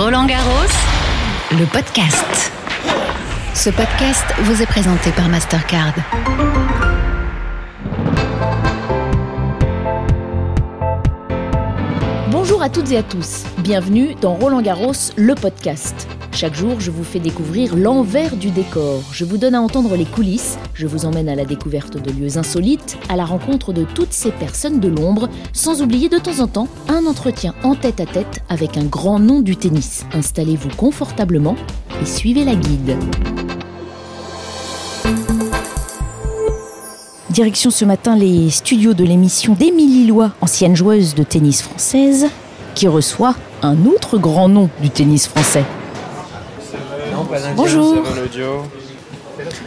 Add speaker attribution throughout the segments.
Speaker 1: Roland Garros, le podcast. Ce podcast vous est présenté par Mastercard.
Speaker 2: Bonjour à toutes et à tous, bienvenue dans Roland Garros, le podcast. Chaque jour, je vous fais découvrir l'envers du décor. Je vous donne à entendre les coulisses. Je vous emmène à la découverte de lieux insolites, à la rencontre de toutes ces personnes de l'ombre, sans oublier de temps en temps un entretien en tête à tête avec un grand nom du tennis. Installez-vous confortablement et suivez la guide. Direction ce matin les studios de l'émission d'Émilie Lois, ancienne joueuse de tennis française, qui reçoit un autre grand nom du tennis français. Bonjour.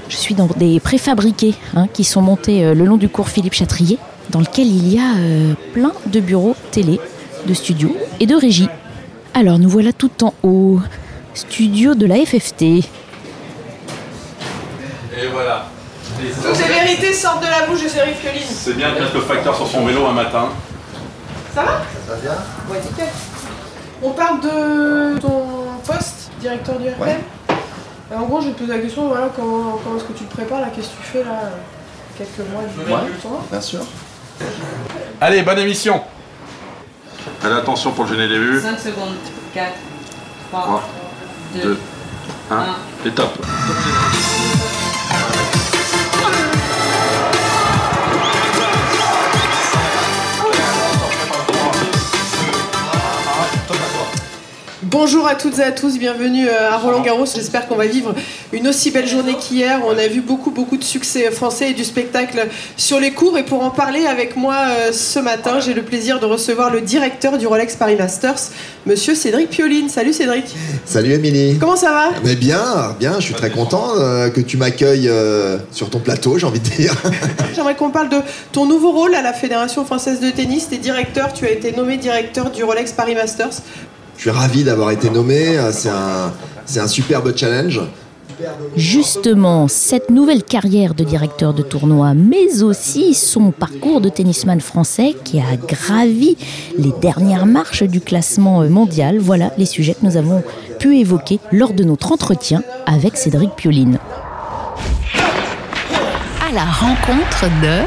Speaker 2: Je suis dans des préfabriqués hein, qui sont montés euh, le long du cours Philippe Chatrier, dans lequel il y a euh, plein de bureaux télé, de studios et de régie. Alors nous voilà tout en haut, studio de la FFT.
Speaker 3: Et voilà.
Speaker 4: Toutes les vérités sortent de la bouche de Cédric Fioline.
Speaker 3: C'est bien de mettre le facteur sur son vélo un matin.
Speaker 4: Ça va? Ça va bien Ouais, nickel. On parle de ton poste, directeur du RPM En gros, je vais te poser la question, voilà, comment, comment est-ce que tu te prépares, là, qu'est-ce que tu fais, là, quelques mois du
Speaker 3: Ouais.
Speaker 5: Bien sûr.
Speaker 3: Allez, bonne émission. Allez, attention pour le gêner les vues.
Speaker 6: 5 secondes. 4, 3,
Speaker 3: 3,
Speaker 6: 2,
Speaker 3: 2, 1, et top.
Speaker 4: Bonjour à toutes et à tous, bienvenue euh, à Roland Garros. J'espère qu'on va vivre une aussi belle journée qu'hier. On a vu beaucoup, beaucoup de succès français et du spectacle sur les cours. Et pour en parler avec moi euh, ce matin, j'ai le plaisir de recevoir le directeur du Rolex Paris Masters, monsieur Cédric Pioline. Salut Cédric.
Speaker 5: Salut Émilie.
Speaker 4: Comment ça va?
Speaker 5: Mais bien, bien, je suis très content euh, que tu m'accueilles sur ton plateau, j'ai envie de dire.
Speaker 4: J'aimerais qu'on parle de ton nouveau rôle à la Fédération française de tennis. Tu es directeur, tu as été nommé directeur du Rolex Paris Masters.
Speaker 5: Je suis ravi d'avoir été nommé, c'est un, c'est un superbe challenge.
Speaker 2: Justement, cette nouvelle carrière de directeur de tournoi, mais aussi son parcours de tennisman français qui a gravi les dernières marches du classement mondial, voilà les sujets que nous avons pu évoquer lors de notre entretien avec Cédric Pioline.
Speaker 1: À la rencontre de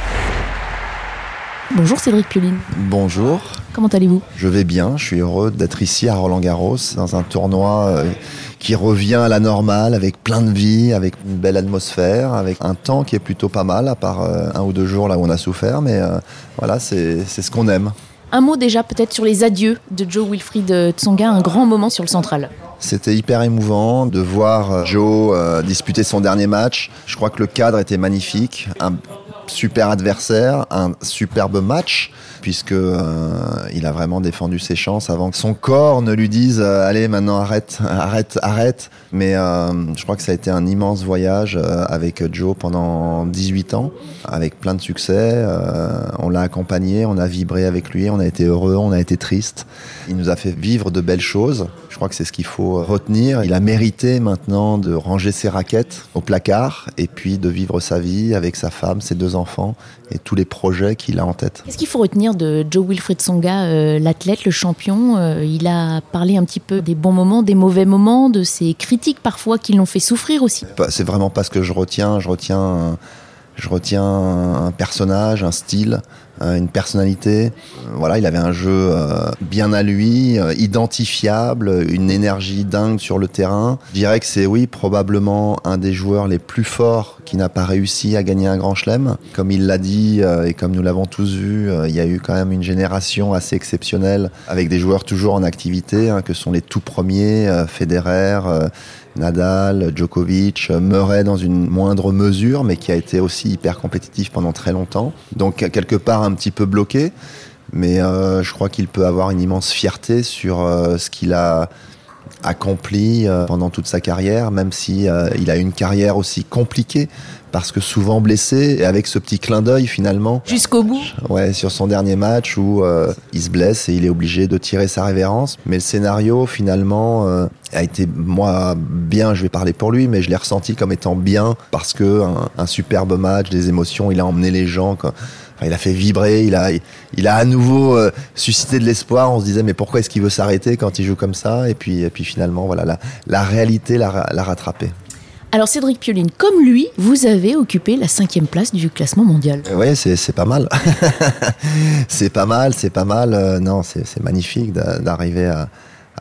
Speaker 2: Bonjour Cédric Pioline,
Speaker 5: Bonjour,
Speaker 2: comment allez-vous?
Speaker 5: Je vais bien, je suis heureux d'être ici à Roland Garros, dans un tournoi euh, qui revient à la normale, avec plein de vie, avec une belle atmosphère, avec un temps qui est plutôt pas mal, à part euh, un ou deux jours là où on a souffert, mais euh, voilà, c'est ce qu'on aime.
Speaker 2: Un mot déjà peut-être sur les adieux de Joe Wilfried Tsonga, un grand moment sur le central.
Speaker 5: C'était hyper émouvant de voir Joe disputer son dernier match. Je crois que le cadre était magnifique. Un super adversaire, un superbe match, puisque euh, il a vraiment défendu ses chances avant que son corps ne lui dise euh, allez maintenant arrête, arrête, arrête. Mais euh, je crois que ça a été un immense voyage avec Joe pendant 18 ans, avec plein de succès. On l'a accompagné, on a vibré avec lui, on a été heureux, on a été triste. Il nous a fait vivre de belles choses. Crois que c'est ce qu'il faut retenir. Il a mérité maintenant de ranger ses raquettes au placard et puis de vivre sa vie avec sa femme, ses deux enfants et tous les projets qu'il a en tête.
Speaker 2: Qu'est-ce qu'il faut retenir de Joe Wilfried Tsonga, euh, l'athlète, le champion Euh, Il a parlé un petit peu des bons moments, des mauvais moments, de ses critiques parfois qui l'ont fait souffrir aussi.
Speaker 5: C'est vraiment pas ce que je retiens. Je retiens, un- je retiens un personnage, un style, une personnalité. Euh, Voilà, il avait un jeu euh, bien à lui, euh, identifiable, une énergie dingue sur le terrain. Je dirais que c'est oui probablement un des joueurs les plus forts qui n'a pas réussi à gagner un grand chelem. Comme il l'a dit euh, et comme nous l'avons tous vu, euh, il y a eu quand même une génération assez exceptionnelle avec des joueurs toujours en activité, hein, que sont les tout premiers, euh, Federer. Nadal, Djokovic, Murray dans une moindre mesure, mais qui a été aussi hyper compétitif pendant très longtemps. Donc quelque part un petit peu bloqué, mais euh, je crois qu'il peut avoir une immense fierté sur euh, ce qu'il a accompli euh, pendant toute sa carrière, même si euh, il a eu une carrière aussi compliquée parce que souvent blessé et avec ce petit clin d'œil finalement
Speaker 2: Jusqu'au bout.
Speaker 5: Ouais, sur son dernier match où euh, il se blesse et il est obligé de tirer sa révérence. Mais le scénario, finalement, euh, a été, moi, bien, je vais parler pour lui, mais je l'ai ressenti comme étant bien parce que un, un superbe match, des émotions, il a emmené les gens quoi, enfin, il a fait vibrer, il a, il a à nouveau euh, suscité de l'espoir. On se disait mais pourquoi est-ce qu'il veut s'arrêter quand il joue comme ça? Et puis, et puis finalement, voilà, la, la réalité l'a l'a rattrapé.
Speaker 2: Alors Cédric Pioline, comme lui, vous avez occupé la cinquième place du classement mondial.
Speaker 5: Oui, c'est c'est pas mal. c'est pas mal, c'est pas mal. Euh, non, c'est c'est magnifique d'a- d'arriver à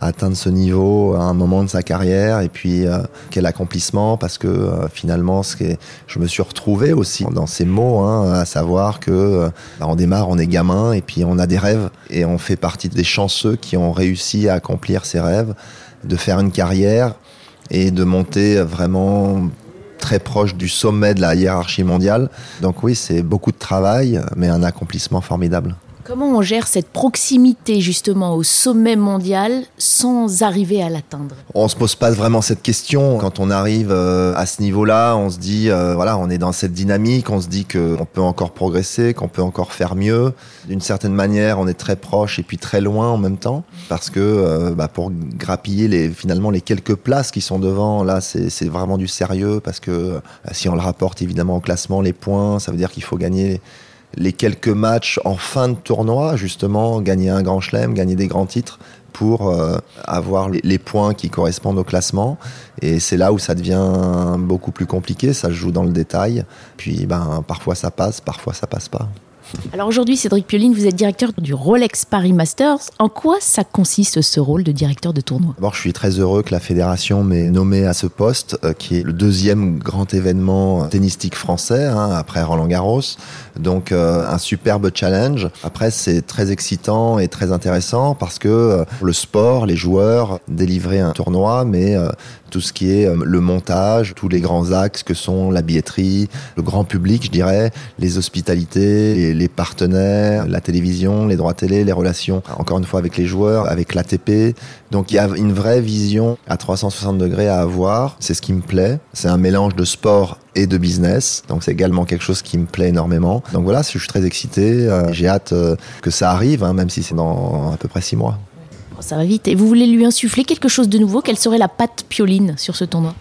Speaker 5: atteindre ce niveau à un moment de sa carrière. Et puis, euh, quel accomplissement, parce que euh, finalement, ce qui est- je me suis retrouvé aussi dans ces mots, hein, à savoir que euh, bah, on démarre, on est gamin, et puis on a des rêves, et on fait partie des chanceux qui ont réussi à accomplir ces rêves, de faire une carrière et de monter vraiment très proche du sommet de la hiérarchie mondiale. Donc oui, c'est beaucoup de travail, mais un accomplissement formidable.
Speaker 2: Comment on gère cette proximité justement au sommet mondial sans arriver à l'atteindre?
Speaker 5: On se pose pas vraiment cette question quand on arrive euh, à ce niveau-là. On se dit, euh, voilà, on est dans cette dynamique. On se dit qu'on peut encore progresser, qu'on peut encore faire mieux. D'une certaine manière, on est très proche et puis très loin en même temps, parce que euh, bah, pour grappiller les finalement les quelques places qui sont devant, là, c'est vraiment du sérieux, parce que si on le rapporte évidemment au classement, les points, ça veut dire qu'il faut gagner les quelques matchs en fin de tournoi, justement, gagner un grand chelem, gagner des grands titres pour euh, avoir les, points qui correspondent au classement. Et c'est là où ça devient beaucoup plus compliqué, ça se joue dans le détail. Puis ben, parfois ça passe, parfois ça passe pas.
Speaker 2: Alors aujourd'hui, Cédric Pioline, vous êtes directeur du Rolex Paris Masters. En quoi ça consiste ce rôle de directeur de tournoi?
Speaker 5: D'abord, je suis très heureux que la fédération m'ait nommé à ce poste, euh, qui est le deuxième grand événement tennistique français, hein, après Roland Garros. Donc, euh, un superbe challenge. Après, c'est très excitant et très intéressant parce que euh, le sport, les joueurs, délivrer un tournoi, mais tout ce qui est le montage, tous les grands axes que sont la billetterie, le grand public, je dirais, les hospitalités, les partenaires, la télévision, les droits télé, les relations, encore une fois, avec les joueurs, avec l'ATP. Donc il y a une vraie vision à 360 degrés à avoir. C'est ce qui me plaît. C'est un mélange de sport et de business. Donc c'est également quelque chose qui me plaît énormément. Donc voilà, je suis très excité. Euh, J'ai hâte euh, que ça arrive, hein, même si c'est dans à peu près six mois.
Speaker 2: Ça va vite. Et vous voulez lui insuffler quelque chose de nouveau? Quelle serait la patte Pioline sur ce tournoi?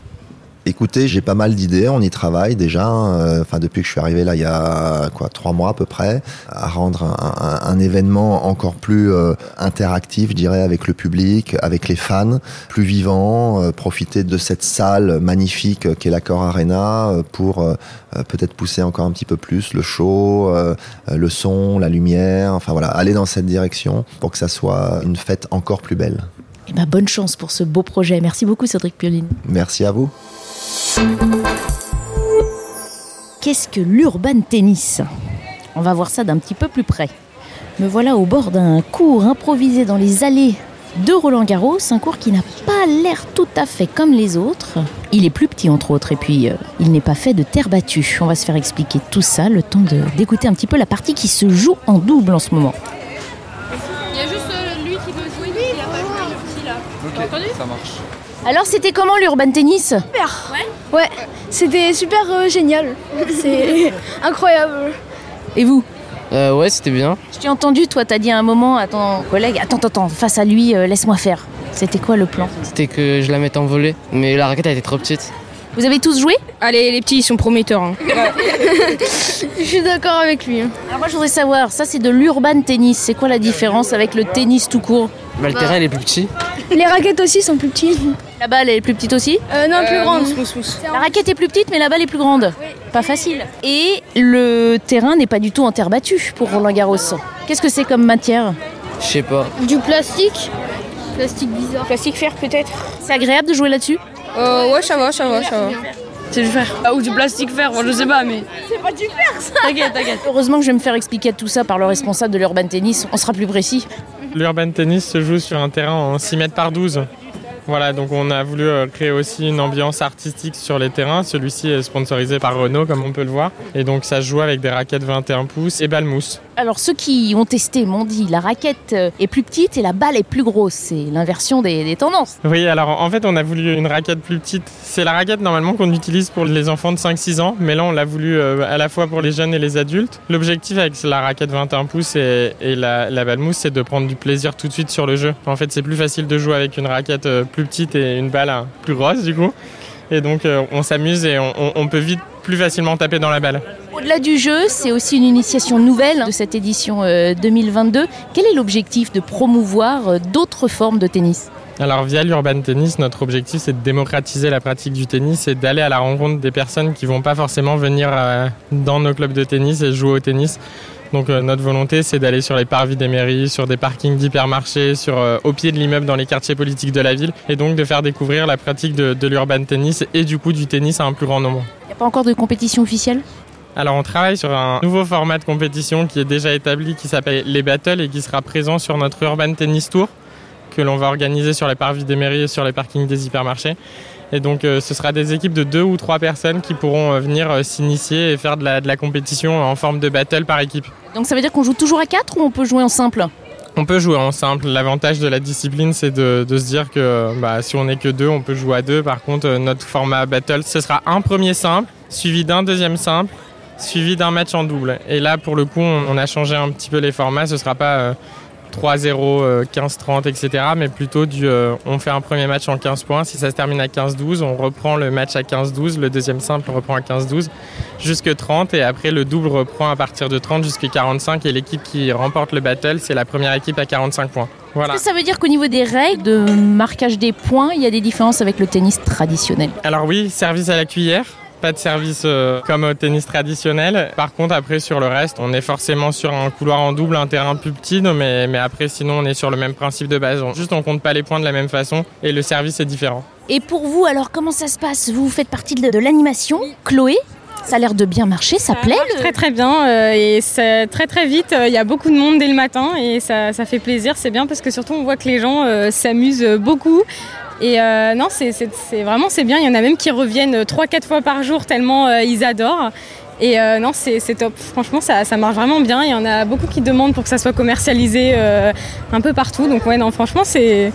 Speaker 5: Écoutez, j'ai pas mal d'idées, on y travaille déjà. euh, Enfin, depuis que je suis arrivé là, il y a quoi, trois mois à peu près, à rendre un, un- un événement encore plus euh, interactif, je dirais, avec le public, avec les fans, plus vivant. euh, profiter de cette salle magnifique qu'est l'Accor Arena euh, pour euh, peut-être pousser encore un petit peu plus le show, le son, la lumière. Enfin voilà, aller dans cette direction pour que ça soit une fête encore plus belle.
Speaker 2: Eh ben, bonne chance pour ce beau projet. Merci beaucoup, Cédric Pioline.
Speaker 5: Merci à vous.
Speaker 2: Qu'est-ce que l'urban tennis? On va voir ça d'un petit peu plus près. Me voilà au bord d'un cours improvisé dans les allées de Roland Garros, un cours qui n'a pas l'air tout à fait comme les autres. Il est plus petit entre autres et puis euh, il n'est pas fait de terre battue. On va se faire expliquer tout ça, le temps de- d'écouter un petit peu la partie qui se joue en double en ce moment.
Speaker 7: Il y a juste euh, lui qui veut jouer, lui il a pas joué le petit là. T'as entendu?
Speaker 8: Ça marche.
Speaker 2: Alors c'était comment l'urban tennis
Speaker 7: Ouais, c'était super euh, génial. C'est incroyable.
Speaker 2: Et vous
Speaker 8: Euh, ouais, c'était bien.
Speaker 2: Je t'ai entendu, toi t'as dit à un moment à ton collègue, attends, attends, attends, face à lui, euh, laisse-moi faire. C'était quoi le plan
Speaker 8: C'était que je la mette en volée, mais la raquette elle était trop petite.
Speaker 2: Vous avez tous joué
Speaker 7: Allez, les petits ils sont prometteurs. hein. Je suis d'accord avec lui.
Speaker 2: Alors moi je voudrais savoir, ça c'est de l'urban tennis, c'est quoi la différence avec le tennis tout court
Speaker 8: Bah, le terrain il est plus petit.
Speaker 7: Les raquettes aussi sont plus petites.
Speaker 2: La balle est plus petite aussi
Speaker 7: Euh, non, plus grandes.
Speaker 2: La raquette est plus petite mais la balle est plus grande. Pas facile. Et le terrain n'est pas du tout en terre battue pour Roland Garros. Qu'est-ce que c'est comme matière?
Speaker 8: Je sais pas.
Speaker 7: Du plastique. Plastique bizarre. Plastique fer peut-être.
Speaker 2: C'est agréable de jouer là-dessus?
Speaker 7: Euh, ouais, ça va, ça va, ça va.
Speaker 9: C'est du fer. Ah, ou du plastique fer, moi, je sais pas, mais.
Speaker 7: C'est pas du fer ça
Speaker 9: T'inquiète, t'inquiète.
Speaker 2: Heureusement que je vais me faire expliquer tout ça par le responsable de l'urban tennis, on sera plus précis.
Speaker 10: L'urban tennis se joue sur un terrain en 6 mètres par 12. Voilà, donc on a voulu euh, créer aussi une ambiance artistique sur les terrains. Celui-ci est sponsorisé par Renault, comme on peut le voir. Et donc ça se joue avec des raquettes 21 pouces et balles mousse.
Speaker 2: Alors ceux qui ont testé m'ont dit la raquette euh, est plus petite et la balle est plus grosse. C'est l'inversion des, des tendances.
Speaker 10: Oui, alors en fait, on a voulu une raquette plus petite. C'est la raquette normalement qu'on utilise pour les enfants de 5-6 ans, mais là on l'a voulu euh, à la fois pour les jeunes et les adultes. L'objectif avec la raquette 21 pouces et, et la, la balle mousse, c'est de prendre du plaisir tout de suite sur le jeu. En fait, c'est plus facile de jouer avec une raquette plus petite et une balle hein, plus grosse du coup. Et donc euh, on s'amuse et on, on- on peut vite plus facilement taper dans la balle.
Speaker 2: Au-delà du jeu, c'est aussi une initiation nouvelle de cette édition euh, 2022. Quel est l'objectif de promouvoir euh, d'autres formes de tennis?
Speaker 10: Alors via l'Urban Tennis, notre objectif c'est de démocratiser la pratique du tennis et d'aller à la rencontre des personnes qui vont pas forcément venir euh, dans nos clubs de tennis et jouer au tennis. Donc euh, notre volonté c'est d'aller sur les parvis des mairies, sur des parkings d'hypermarchés, sur euh, au pied de l'immeuble dans les quartiers politiques de la ville et donc de faire découvrir la pratique de, de l'urban tennis et du coup du tennis à un plus grand nombre.
Speaker 2: Il n'y a pas encore de compétition officielle?
Speaker 10: Alors on travaille sur un nouveau format de compétition qui est déjà établi qui s'appelle les battles et qui sera présent sur notre Urban Tennis Tour que l'on va organiser sur les parvis des mairies et sur les parkings des hypermarchés. Et donc euh, ce sera des équipes de deux ou trois personnes qui pourront euh, venir euh, s'initier et faire de la, de la compétition en forme de battle par équipe.
Speaker 2: Donc ça veut dire qu'on joue toujours à 4 ou on peut jouer en simple?
Speaker 10: On peut jouer en simple. L'avantage de la discipline, c'est de, de se dire que bah, si on n'est que deux, on peut jouer à deux. Par contre, notre format battle, ce sera un premier simple, suivi d'un deuxième simple, suivi d'un match en double. Et là, pour le coup, on, on a changé un petit peu les formats. Ce sera pas euh, 3-0, euh, 15-30, etc. Mais plutôt du, euh, on fait un premier match en 15 points. Si ça se termine à 15-12, on reprend le match à 15-12. Le deuxième simple, reprend à 15-12 jusque 30. Et après, le double reprend à partir de 30 jusqu'à 45. Et l'équipe qui remporte le battle, c'est la première équipe à 45 points. Voilà.
Speaker 2: Est-ce que ça veut dire qu'au niveau des règles de marquage des points, il y a des différences avec le tennis traditionnel?
Speaker 10: Alors oui, service à la cuillère. Pas de service euh, comme au tennis traditionnel. Par contre, après, sur le reste, on est forcément sur un couloir en double, un terrain plus petit, non, mais, mais après, sinon, on est sur le même principe de base. On- juste, on compte pas les points de la même façon et le service est différent.
Speaker 2: Et pour vous, alors comment ça se passe? Vous faites partie de, de l'animation? Chloé ça a l'air de bien marcher, ça, plaît
Speaker 11: marche très très bien euh, et c'est très très vite. euh, Il y a beaucoup de monde dès le matin et ça, ça fait plaisir. C'est bien parce que surtout on voit que les gens euh, s'amusent beaucoup. Et euh, non, c'est vraiment c'est bien. Il y en a même qui reviennent 3-4 fois par jour tellement euh, ils adorent. Et euh, non, c'est top. Franchement, ça, ça marche vraiment bien. Il y en a beaucoup qui demandent pour que ça soit commercialisé euh, un peu partout. Donc ouais, non, franchement, c'est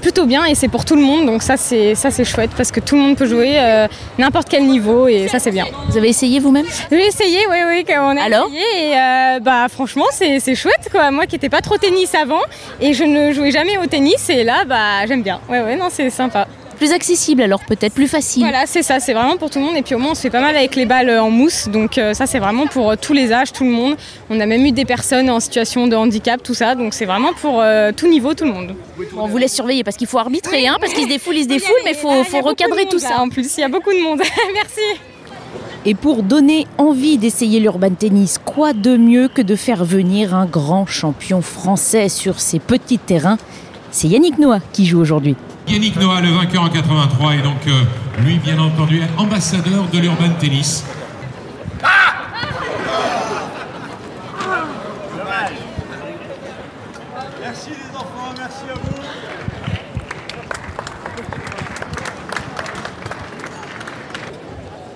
Speaker 11: plutôt bien et c'est pour tout le monde. Donc ça, c'est ça c'est chouette parce que tout le monde peut jouer euh, n'importe quel niveau et ça c'est bien.
Speaker 2: Vous avez essayé vous-même?
Speaker 11: J'ai essayé, oui, oui, on a
Speaker 2: Alors
Speaker 11: essayé et bah franchement c'est c'est chouette quoi. Moi qui n'étais pas trop tennis avant et je ne jouais jamais au tennis et là bah j'aime bien. Ouais ouais non c'est sympa.
Speaker 2: Plus accessible alors peut-être, plus facile.
Speaker 11: Voilà c'est ça, c'est vraiment pour tout le monde et puis au moins on se fait pas mal avec les balles en mousse donc euh, ça c'est vraiment pour euh, tous les âges, tout le monde. On a même eu des personnes en situation de handicap, tout ça donc c'est vraiment pour euh, tout niveau, tout le monde.
Speaker 2: Bon, on vous laisse surveiller parce qu'il faut arbitrer, hein, parce qu'ils se défoulent, ils se défoulent, mais il faut, faut recadrer tout ça.
Speaker 11: En plus il y a beaucoup de monde. Merci.
Speaker 2: Et pour donner envie d'essayer l'urban tennis, quoi de mieux que de faire venir un grand champion français sur ces petits terrains? C'est Yannick Noah qui joue aujourd'hui.
Speaker 12: Yannick Noah, le vainqueur en 83, et donc euh, lui, bien entendu, ambassadeur de l'urban tennis.
Speaker 13: Merci les enfants, merci à vous.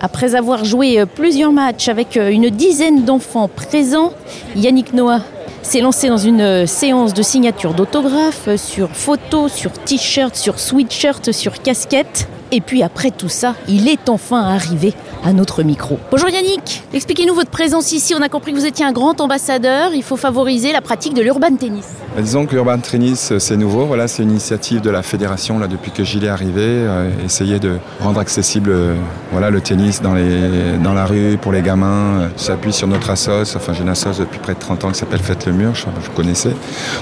Speaker 2: Après avoir joué euh, plusieurs matchs avec euh, une dizaine d'enfants présents, Yannick Noah s'est lancé dans une euh, séance de signature d'autographes euh, sur photos, sur t-shirts, sur sweatshirts, sur casquettes. Et puis après tout ça, il est enfin arrivé à notre micro. Bonjour Yannick, expliquez-nous votre présence ici. On a compris que vous étiez un grand ambassadeur. Il faut favoriser la pratique de l'urban tennis.
Speaker 14: Bah, Disons que l'urban tennis, euh, c'est nouveau. Voilà, c'est une initiative de la fédération là depuis que Gilles est arrivé. euh, essayer de rendre accessible, euh, voilà, le tennis dans les, dans la rue pour les gamins. Euh, S'appuie sur notre assos. Enfin, j'ai une assos depuis près de 30 ans qui s'appelle Faites le mur. Je, je connaissais.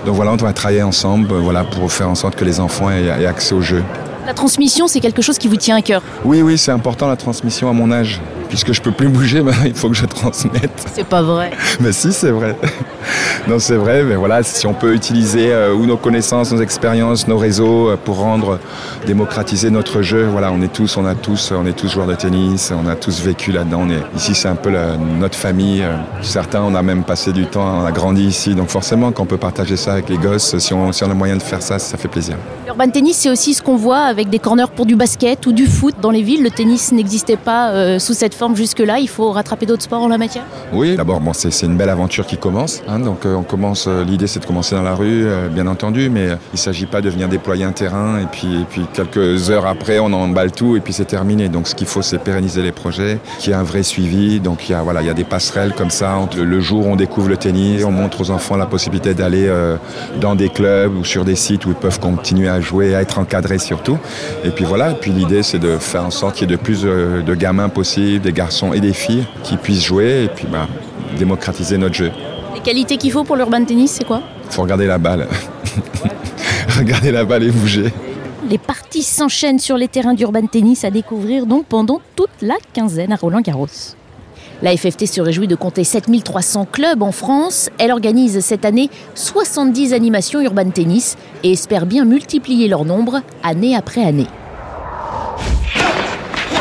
Speaker 14: Donc voilà, on doit travailler ensemble, euh, voilà, pour faire en sorte que les enfants aient, aient accès au jeu.
Speaker 2: La transmission, c'est quelque chose qui vous tient à cœur.
Speaker 14: Oui, oui, c'est important la transmission à mon âge. Puisque je peux plus bouger, il faut que je transmette.
Speaker 2: C'est pas vrai.
Speaker 14: Mais si, c'est vrai. non, c'est vrai, mais voilà, si on peut utiliser euh, ou nos connaissances, nos expériences, nos réseaux euh, pour rendre, démocratiser notre jeu, voilà, on est tous, on a tous, on est tous joueurs de tennis, on a tous vécu là-dedans. Ici, c'est un peu la- notre famille. euh, Certains, on a même passé du temps, on a grandi ici, donc forcément, quand on peut partager ça avec les gosses, si on, si on a moyen de faire ça, ça fait plaisir.
Speaker 2: L'urban tennis, c'est aussi ce qu'on voit avec des corners pour du basket ou du foot dans les villes. Le tennis n'existait pas euh, sous cette forme jusque-là. Il faut rattraper d'autres sports en la matière?
Speaker 14: Oui, d'abord, bon, c'est une belle aventure qui commence. Hein, donc, euh, on commence. euh, L'idée, c'est de commencer dans la rue, euh, bien entendu, mais il ne s'agit pas de venir déployer un terrain et puis, quelques heures après, on emballe tout et puis c'est terminé. Donc, ce qu'il faut, c'est pérenniser les projets, qu'il y ait un vrai suivi. Donc, il y a des passerelles comme ça. le jour où on découvre le tennis, on montre aux enfants la possibilité d'aller dans des clubs ou sur des sites où ils peuvent continuer à jouer, à être encadrés surtout. Et puis voilà. Et puis l'idée, c'est de faire en sorte qu'il y ait de plus de gamins possibles, des des garçons et des filles qui puissent jouer et puis bah, démocratiser notre jeu.
Speaker 2: Les qualités qu'il faut pour l'urban tennis, c'est quoi
Speaker 14: Il faut regarder la balle. regarder la balle et bouger.
Speaker 2: Les parties s'enchaînent sur les terrains d'urban tennis à découvrir donc pendant toute la quinzaine à Roland-Garros. La FFT se réjouit de compter 7300 clubs en France. Elle organise cette année 70 animations urban tennis et espère bien multiplier leur nombre année après année.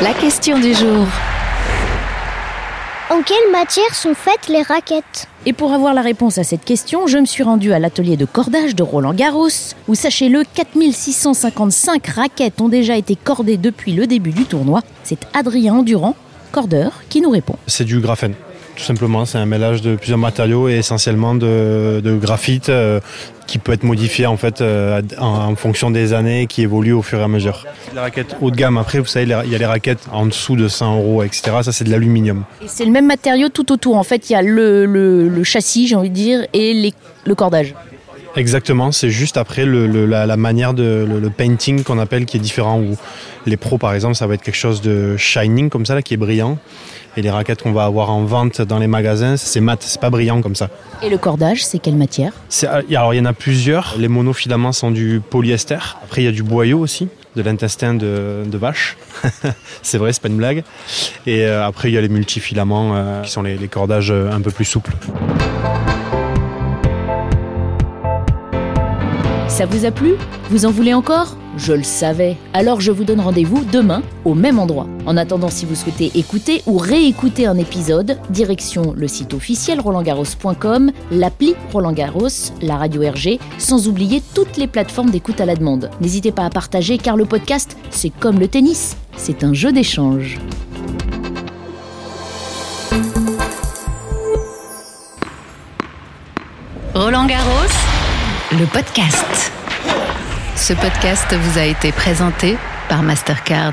Speaker 1: La question du jour.
Speaker 15: En quelle matière sont faites les raquettes?
Speaker 2: Et pour avoir la réponse à cette question, je me suis rendue à l'atelier de cordage de Roland Garros, où sachez-le, 4655 raquettes ont déjà été cordées depuis le début du tournoi. C'est Adrien Endurant, cordeur, qui nous répond.
Speaker 16: C'est du graphène. Tout simplement, c'est un mélange de plusieurs matériaux et essentiellement de, de graphite euh, qui peut être modifié en fait euh, en, fonction des années qui évoluent au fur et à mesure. Les raquettes haut de gamme, après, vous savez, il y a les raquettes en dessous de 100 euros, etc. Ça, c'est de l'aluminium.
Speaker 2: Et c'est le même matériau tout autour. En fait, il y a le, le- le châssis, j'ai envie de dire, et les- le cordage.
Speaker 16: Exactement, c'est juste après le- le- la, la manière de le, le painting qu'on appelle qui est différent. Où les pros, par exemple, ça va être quelque chose de shining comme ça, là, qui est brillant. Et les raquettes qu'on va avoir en vente dans les magasins, c'est mat, c'est pas brillant comme ça.
Speaker 2: Et le cordage, c'est quelle matière?
Speaker 16: C'est- Alors il y en a plusieurs. Les monofilaments sont du polyester. Après il y a du boyau aussi, de l'intestin de, de vache. c'est vrai, c'est pas une blague. Et euh, après il y a les multifilaments euh, qui sont les, les cordages euh, un peu plus souples.
Speaker 2: Ça vous a plu? Vous en voulez encore? Je le savais. Alors je vous donne rendez-vous demain au même endroit. En attendant, si vous souhaitez écouter ou réécouter un épisode, direction le site officiel rolandgarros.com, l'appli Roland Garros, la radio RG, sans oublier toutes les plateformes d'écoute à la demande. N'hésitez pas à partager car le podcast, c'est comme le tennis, c'est un jeu d'échange.
Speaker 1: Roland Garros, le podcast. Ce podcast vous a été présenté par Mastercard.